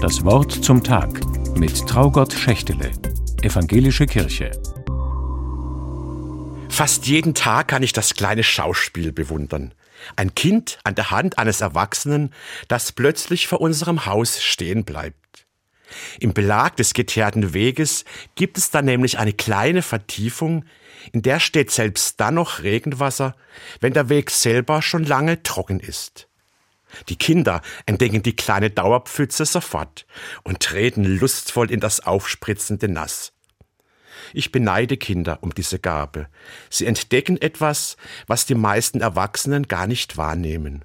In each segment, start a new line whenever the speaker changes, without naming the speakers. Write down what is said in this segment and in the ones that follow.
Das Wort zum Tag mit Traugott Schächtele, Evangelische Kirche.
Fast jeden Tag kann ich das kleine Schauspiel bewundern. Ein Kind an der Hand eines Erwachsenen, das plötzlich vor unserem Haus stehen bleibt. Im Belag des geteerten Weges gibt es dann nämlich eine kleine Vertiefung, in der steht selbst dann noch Regenwasser, wenn der Weg selber schon lange trocken ist. Die Kinder entdecken die kleine Dauerpfütze sofort und treten lustvoll in das aufspritzende Nass. Ich beneide Kinder um diese Gabe. Sie entdecken etwas, was die meisten Erwachsenen gar nicht wahrnehmen.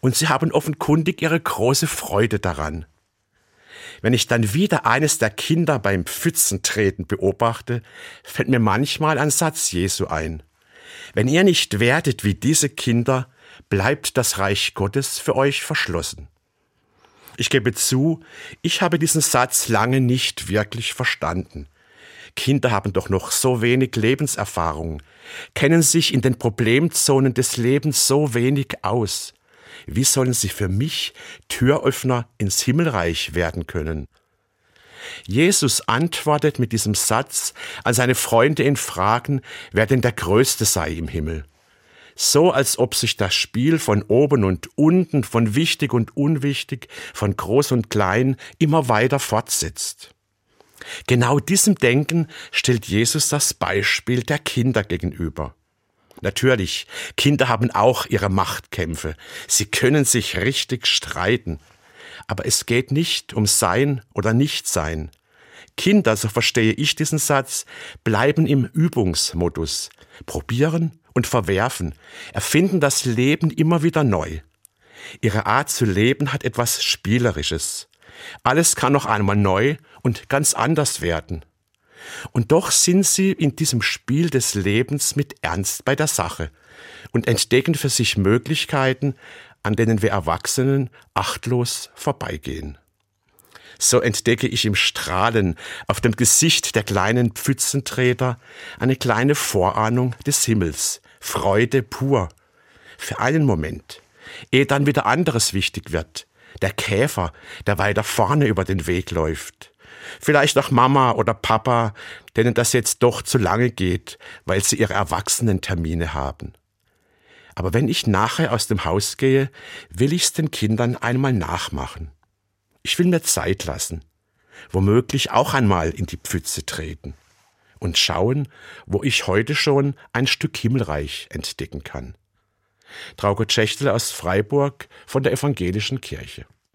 Und sie haben offenkundig ihre große Freude daran. Wenn ich dann wieder eines der Kinder beim Pfützentreten beobachte, fällt mir manchmal ein Satz Jesu ein. Wenn ihr nicht werdet wie diese Kinder, bleibt das Reich Gottes für euch verschlossen. Ich gebe zu, ich habe diesen Satz lange nicht wirklich verstanden. Kinder haben doch noch so wenig Lebenserfahrung, kennen sich in den Problemzonen des Lebens so wenig aus. Wie sollen sie für mich Türöffner ins Himmelreich werden können? Jesus antwortet mit diesem Satz, als seine Freunde ihn fragen, wer denn der Größte sei im Himmel. So als ob sich das Spiel von oben und unten, von wichtig und unwichtig, von groß und klein immer weiter fortsetzt. Genau diesem Denken stellt Jesus das Beispiel der Kinder gegenüber. Natürlich, Kinder haben auch ihre Machtkämpfe. Sie können sich richtig streiten. Aber es geht nicht um Sein oder Nichtsein. Kinder, so verstehe ich diesen Satz, bleiben im Übungsmodus. Probieren und verwerfen, erfinden das Leben immer wieder neu. Ihre Art zu leben hat etwas Spielerisches. Alles kann noch einmal neu und ganz anders werden. Und doch sind sie in diesem Spiel des Lebens mit Ernst bei der Sache und entdecken für sich Möglichkeiten, an denen wir Erwachsenen achtlos vorbeigehen. So entdecke ich im Strahlen auf dem Gesicht der kleinen Pfützentreter eine kleine Vorahnung des Himmels, Freude pur. Für einen Moment, ehe dann wieder anderes wichtig wird, der Käfer, der weiter vorne über den Weg läuft, Vielleicht auch Mama oder Papa, denen das jetzt doch zu lange geht, weil sie ihre Erwachsenentermine haben. Aber wenn ich nachher aus dem Haus gehe, will ich's den Kindern einmal nachmachen. Ich will mir Zeit lassen, womöglich auch einmal in die Pfütze treten und schauen, wo ich heute schon ein Stück Himmelreich entdecken kann. Trauke Schächtel aus Freiburg von der Evangelischen Kirche.